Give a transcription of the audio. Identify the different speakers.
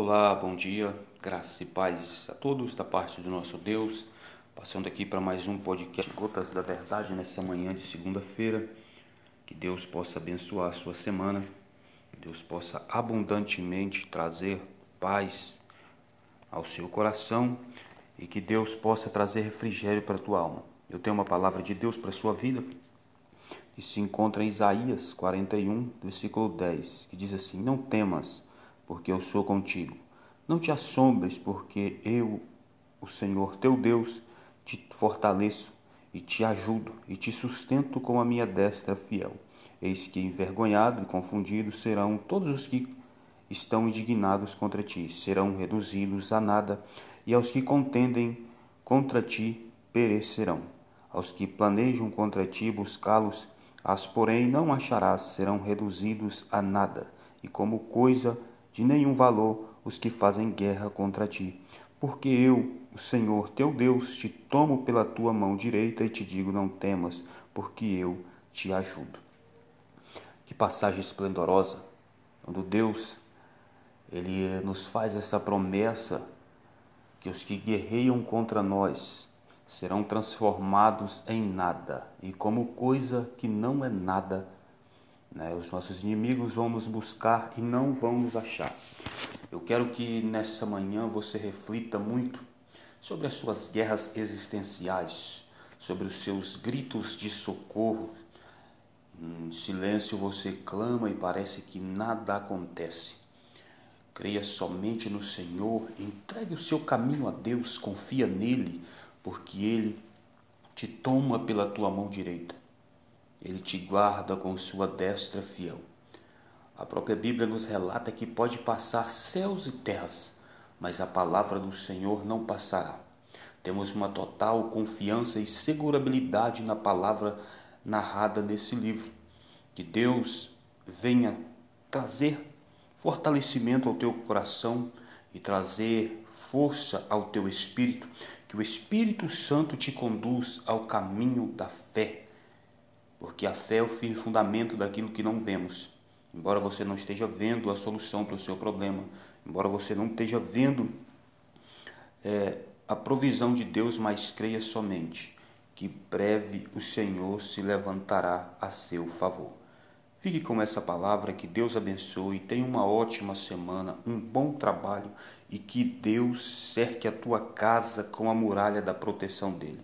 Speaker 1: Olá, bom dia, graça e paz a todos da parte do nosso Deus. Passando aqui para mais um podcast Gotas da Verdade nessa manhã de segunda-feira. Que Deus possa abençoar a sua semana, que Deus possa abundantemente trazer paz ao seu coração e que Deus possa trazer refrigério para a tua alma. Eu tenho uma palavra de Deus para a sua vida que se encontra em Isaías 41, versículo 10, que diz assim: Não temas porque eu sou contigo. Não te assombres, porque eu, o Senhor teu Deus, te fortaleço e te ajudo e te sustento com a minha destra fiel. Eis que envergonhado e confundido serão todos os que estão indignados contra ti, serão reduzidos a nada, e aos que contendem contra ti perecerão. Aos que planejam contra ti buscá-los, as porém não acharás, serão reduzidos a nada, e como coisa de nenhum valor os que fazem guerra contra ti. Porque eu, o Senhor teu Deus, te tomo pela tua mão direita e te digo: não temas, porque eu te ajudo. Que passagem esplendorosa, quando Deus ele nos faz essa promessa que os que guerreiam contra nós serão transformados em nada, e como coisa que não é nada, né? Os nossos inimigos vão nos buscar e não vão nos achar. Eu quero que nessa manhã você reflita muito sobre as suas guerras existenciais, sobre os seus gritos de socorro. Em silêncio você clama e parece que nada acontece. Creia somente no Senhor, entregue o seu caminho a Deus, confia nele, porque ele te toma pela tua mão direita ele te guarda com sua destra fiel. A própria Bíblia nos relata que pode passar céus e terras, mas a palavra do Senhor não passará. Temos uma total confiança e segurabilidade na palavra narrada nesse livro. Que Deus venha trazer fortalecimento ao teu coração e trazer força ao teu espírito, que o Espírito Santo te conduz ao caminho da fé porque a fé é o firme fundamento daquilo que não vemos. Embora você não esteja vendo a solução para o seu problema, embora você não esteja vendo é, a provisão de Deus, mas creia somente que breve o Senhor se levantará a seu favor. Fique com essa palavra, que Deus abençoe, tenha uma ótima semana, um bom trabalho e que Deus cerque a tua casa com a muralha da proteção dele.